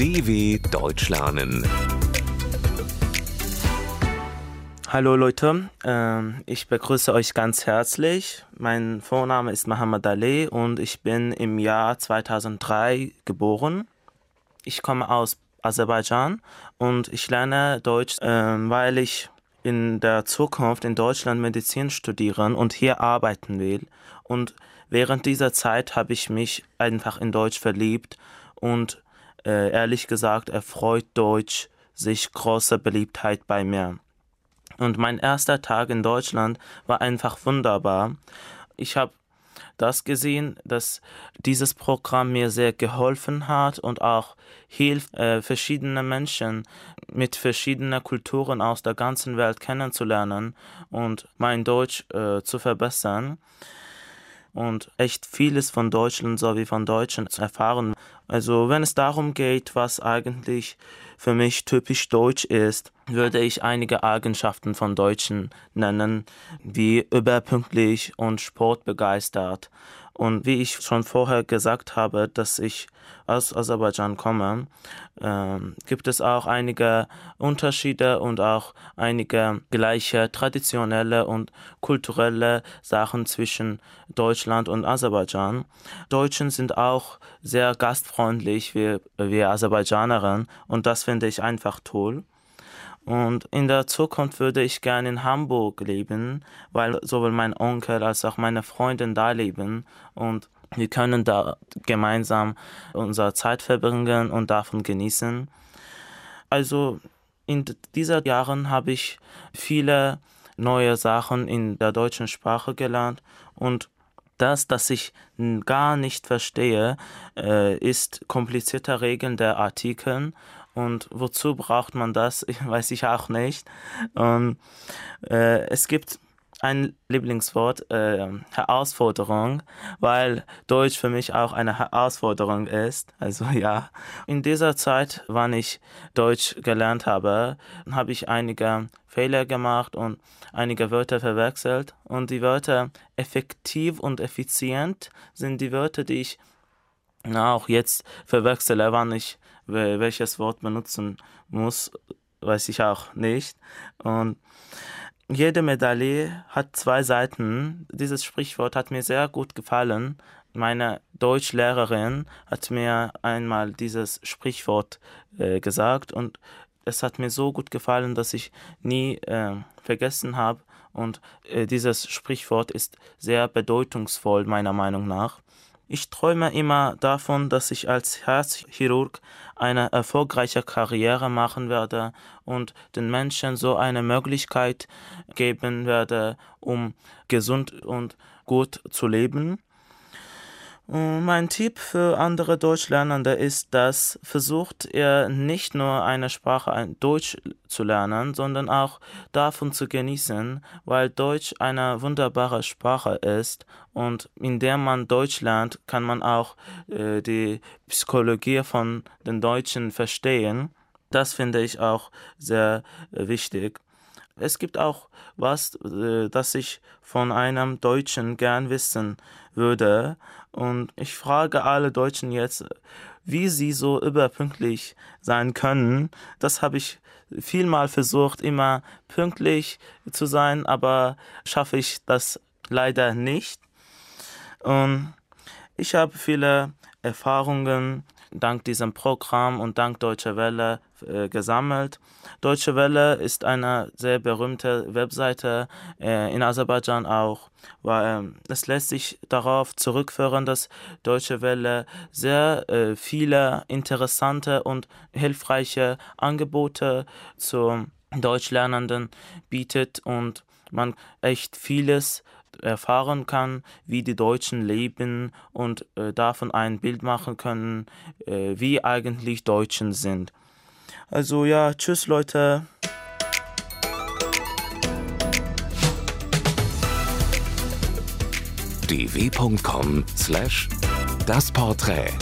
DW Deutsch lernen. Hallo Leute, ähm, ich begrüße euch ganz herzlich. Mein Vorname ist Mohammed Ali und ich bin im Jahr 2003 geboren. Ich komme aus Aserbaidschan und ich lerne Deutsch, ähm, weil ich in der Zukunft in Deutschland Medizin studieren und hier arbeiten will. Und während dieser Zeit habe ich mich einfach in Deutsch verliebt und äh, ehrlich gesagt erfreut Deutsch sich große Beliebtheit bei mir. Und mein erster Tag in Deutschland war einfach wunderbar. Ich habe das gesehen, dass dieses Programm mir sehr geholfen hat und auch hilft, äh, verschiedene Menschen mit verschiedenen Kulturen aus der ganzen Welt kennenzulernen und mein Deutsch äh, zu verbessern und echt vieles von Deutschland sowie von Deutschen zu erfahren. Also wenn es darum geht, was eigentlich für mich typisch deutsch ist, würde ich einige Eigenschaften von Deutschen nennen, wie überpünktlich und sportbegeistert. Und wie ich schon vorher gesagt habe, dass ich aus Aserbaidschan komme, äh, gibt es auch einige Unterschiede und auch einige gleiche traditionelle und kulturelle Sachen zwischen Deutschland und Aserbaidschan. Deutschen sind auch sehr gastfreundlich wie, wie Aserbaidschanerinnen und das finde ich einfach toll. Und in der Zukunft würde ich gerne in Hamburg leben, weil sowohl mein Onkel als auch meine Freundin da leben. Und wir können da gemeinsam unsere Zeit verbringen und davon genießen. Also in diesen Jahren habe ich viele neue Sachen in der deutschen Sprache gelernt. Und das, das ich gar nicht verstehe, äh, ist komplizierte Regeln der Artikel und wozu braucht man das, weiß ich auch nicht. Und, äh, es gibt ein Lieblingswort, äh, Herausforderung, weil Deutsch für mich auch eine Herausforderung ist. Also ja, in dieser Zeit, wann ich Deutsch gelernt habe, habe ich einige Fehler gemacht und einige Wörter verwechselt. Und die Wörter effektiv und effizient sind die Wörter, die ich auch jetzt verwechsele, wann ich welches Wort benutzen muss, weiß ich auch nicht. Und jede Medaille hat zwei Seiten. Dieses Sprichwort hat mir sehr gut gefallen. Meine Deutschlehrerin hat mir einmal dieses Sprichwort äh, gesagt und es hat mir so gut gefallen, dass ich nie äh, vergessen habe. Und äh, dieses Sprichwort ist sehr bedeutungsvoll meiner Meinung nach. Ich träume immer davon, dass ich als Herzchirurg eine erfolgreiche Karriere machen werde und den Menschen so eine Möglichkeit geben werde, um gesund und gut zu leben. Mein Tipp für andere Deutschlernende ist, dass versucht ihr nicht nur eine Sprache Deutsch zu lernen, sondern auch davon zu genießen, weil Deutsch eine wunderbare Sprache ist und in der man Deutsch lernt, kann man auch äh, die Psychologie von den Deutschen verstehen. Das finde ich auch sehr äh, wichtig. Es gibt auch was, äh, das ich von einem Deutschen gern wissen würde. Und ich frage alle Deutschen jetzt, wie sie so überpünktlich sein können. Das habe ich vielmal versucht, immer pünktlich zu sein, aber schaffe ich das leider nicht. Und ich habe viele Erfahrungen dank diesem Programm und dank Deutsche Welle äh, gesammelt. Deutsche Welle ist eine sehr berühmte Webseite äh, in Aserbaidschan auch, weil äh, es lässt sich darauf zurückführen, dass Deutsche Welle sehr äh, viele interessante und hilfreiche Angebote zu Deutschlernenden bietet und man echt vieles erfahren kann, wie die Deutschen leben und äh, davon ein Bild machen können, äh, wie eigentlich Deutschen sind. Also ja, tschüss Leute. dw.com slash das Porträt